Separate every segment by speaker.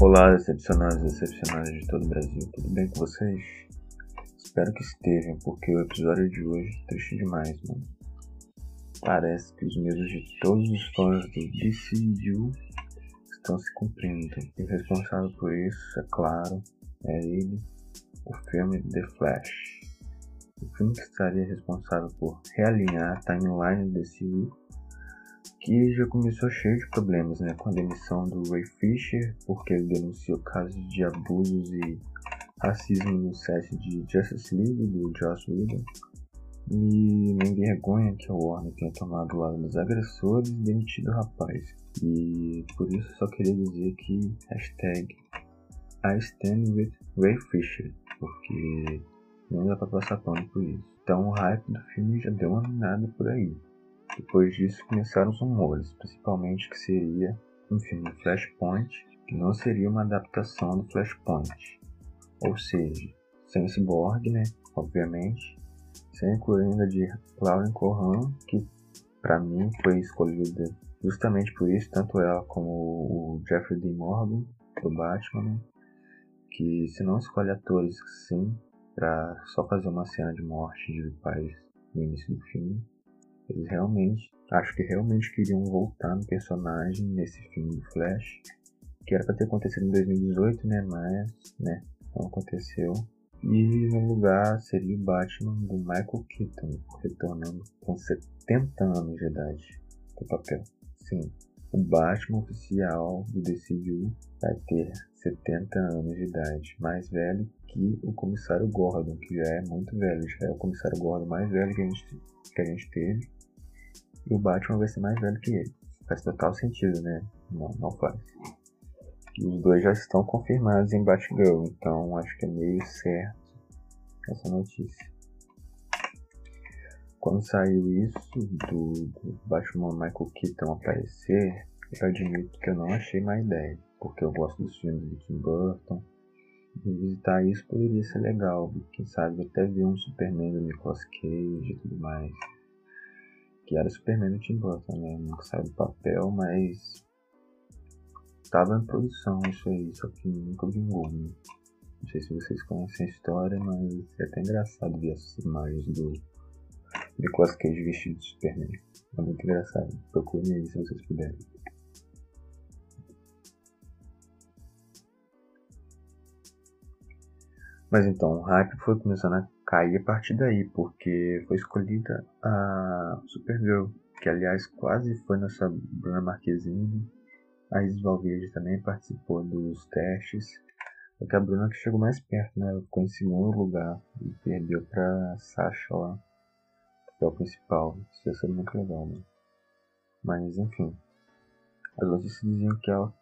Speaker 1: Olá, decepcionados e decepcionadas de todo o Brasil, tudo bem com vocês? Espero que estejam, porque o episódio de hoje é triste demais, mano. Parece que os medos de todos os fãs do DCU estão se cumprindo. E o responsável por isso, é claro, é ele, o filme The Flash. O filme que estaria responsável por realinhar a timeline do DCU que já começou cheio de problemas, né, com a demissão do Ray Fisher, porque ele denunciou casos de abusos e racismo no set de Justice League do Joss Whedon. E me envergonha que a Warner tenha tomado o lado dos agressores e demitido o rapaz. E por isso só queria dizer que hashtag I stand with Ray Fisher, porque não dá pra passar pano por isso. Então o hype do filme já deu uma minada por aí. Depois disso começaram os rumores, principalmente que seria um filme Flashpoint, que não seria uma adaptação do Flashpoint. Ou seja, sem Cyborg, né, obviamente, sem a coringa de Lauren Cohan, que para mim foi escolhida justamente por isso, tanto ela como o Jeffrey D. Morgan, do Batman, né, que se não escolhe atores sim, para só fazer uma cena de morte de pais no início do filme, eles realmente, acho que realmente queriam voltar no personagem nesse filme do Flash, que era para ter acontecido em 2018, né? Mas, né, não aconteceu. E no lugar seria o Batman do Michael Keaton, retornando com 70 anos de idade do papel. Sim, o Batman oficial do DCU vai ter 70 anos de idade, mais velho que o comissário Gordon, que já é muito velho, já é o comissário Gordon mais velho que a gente, que a gente teve e o Batman vai ser mais velho que ele. Faz total sentido, né? Não, não faz. Os dois já estão confirmados em Batgirl, então acho que é meio certo essa notícia. Quando saiu isso do, do Batman Michael Keaton aparecer, eu admito que eu não achei má ideia, porque eu gosto dos filmes de Tim Burton. Visitar isso poderia ser legal, quem sabe até ver um Superman do Nicolas Cage e tudo mais que era Superman do Tim Burton, né? Nunca saiu do papel, mas estava em produção isso aí, só que nunca vingou. Né? Não sei se vocês conhecem a história, mas é até engraçado ver essas imagens do Nicolas Cage vestido de Superman. É muito engraçado. Procurem aí se vocês puderem. Mas então, o hype foi começando a cair a partir daí, porque foi escolhida a Supergirl, que aliás quase foi nossa Bruna Marquezine. A Isis Valverde também participou dos testes. Só que a Bruna que chegou mais perto, né? Ela ficou em segundo lugar e perdeu pra Sasha lá, que é o principal. Isso ia ser muito legal, né? Mas enfim. As notícias diziam que ela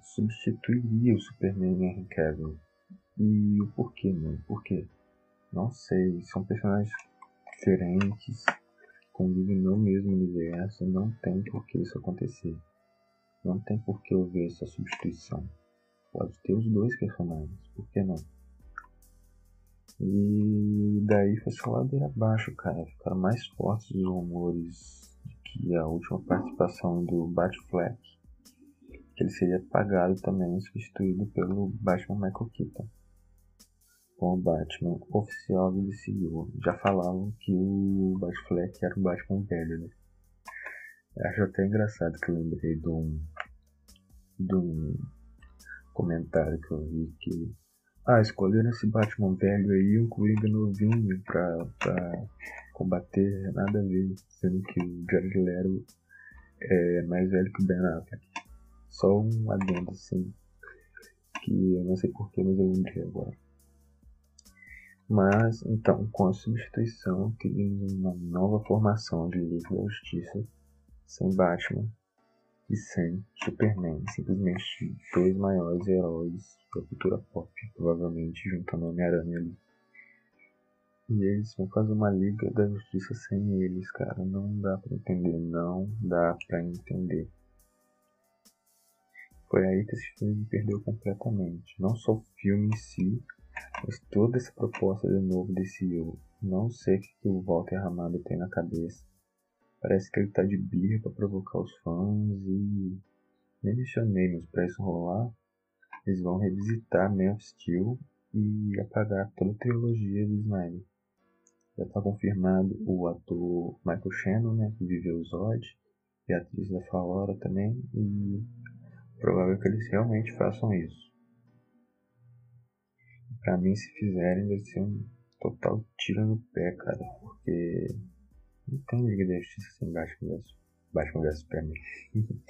Speaker 1: substituiria o Superman Henry Cavill e o porquê, mano? Por quê? Não sei. São personagens diferentes, convivem no mesmo universo. Não tem por que isso acontecer. Não tem por que eu ver essa substituição. Pode ter os dois personagens, por que não? E daí foi só ladeira abaixo, cara. Ficaram mais fortes os rumores de que a última participação do Batfleck que ele seria pagado também, substituído pelo Batman Michael Keaton com o Batman oficial do DCU. Já falavam que o Batfleck era o Batman velho, né? Acho até engraçado que eu lembrei de um, de um comentário que eu vi que ah, escolheram esse Batman velho aí um Coringa novinho pra, pra combater, nada a ver, sendo que o Jared Leto é mais velho que o Ben Affleck. Só um adendo assim, que eu não sei porquê, mas eu lembrei agora. Mas, então, com a substituição, teríamos uma nova formação de Liga da Justiça sem Batman e sem Superman, simplesmente dois maiores heróis da cultura pop, provavelmente juntando Homem-Aranha ali. E eles vão fazer uma Liga da Justiça sem eles, cara. Não dá pra entender, não dá pra entender. Foi aí que esse filme me perdeu completamente. Não só o filme em si, mas toda essa proposta de novo desse eu, não sei o que o Walter Ramado tem na cabeça. Parece que ele tá de birra pra provocar os fãs e nem mencionei, mas pra isso rolar, eles vão revisitar Man of Steel e apagar toda a trilogia do Snyder. Já está confirmado o ator Michael Shannon, né, que viveu o Zod, e a atriz da Faora também, e provável que eles realmente façam isso. Pra mim, se fizerem, vai ser um total tiro no pé, cara, porque não tem Liga da Justiça sem Batman vs Batman vs Superman.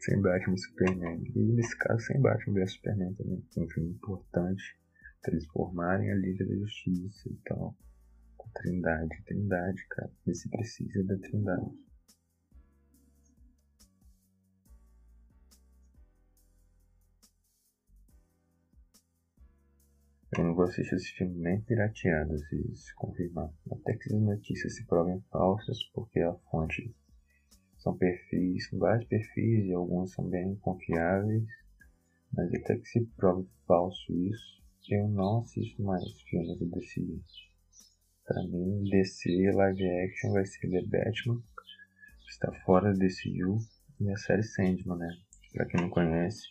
Speaker 1: sem Batman e Superman. E nesse caso, sem Batman vs Superman também. É um filme importante para eles formarem a Liga da Justiça e tal. Com Trindade. Trindade, cara. Esse precisa da Trindade. Eu não vou assistir esse filme nem pirateado se, se confirmar. Até que as notícias se provem falsas, porque a fonte são perfis, são vários perfis e alguns são bem confiáveis. Mas até que se prove falso isso, eu não assisto mais filmes do DC. Pra mim, DC live action vai ser The Batman, está fora do DCU, e a série Sandman, né? Pra quem não conhece,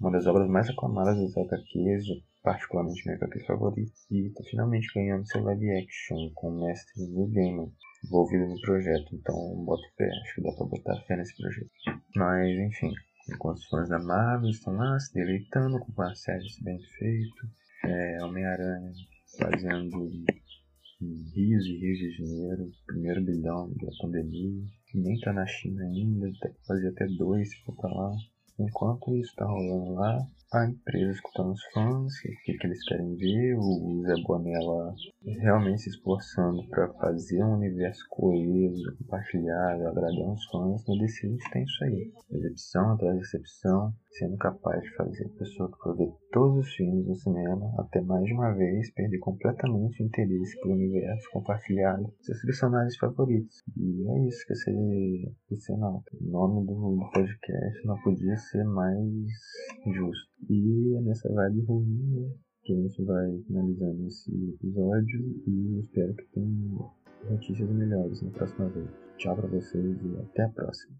Speaker 1: uma das obras mais aclamadas das HQs, particularmente minha HQ favorita, e tá finalmente ganhando seu live action com o mestre Neil Gaiman envolvido no projeto, então bota fé, acho que dá pra botar fé nesse projeto. Mas enfim, enquanto os fãs da Marvel estão lá se deleitando com série bem feito, é, Homem-Aranha fazendo rios e rios de dinheiro, primeiro bilhão da pandemia, que nem tá na China ainda, até fazer até dois se for pra lá. Enquanto isso tá rolando lá, a empresa escutando os fãs, o que, que, eles querem ver, o Zé Bonella realmente se esforçando para fazer um universo coeso, compartilhado, agradando os fãs, no a gente tem isso aí. Decepção atrás de decepção, sendo capaz de fazer a pessoa que for ver todos os filmes no cinema, até mais de uma vez, perder completamente o interesse pelo universo compartilhado, seus personagens favoritos. E é isso que você, você nota. O nome do, podcast não podia ser mais justo. E é nessa vibe ruim, né? Que a gente vai finalizando esse episódio e espero que tenham notícias melhores na próxima vez. Tchau pra vocês e até a próxima.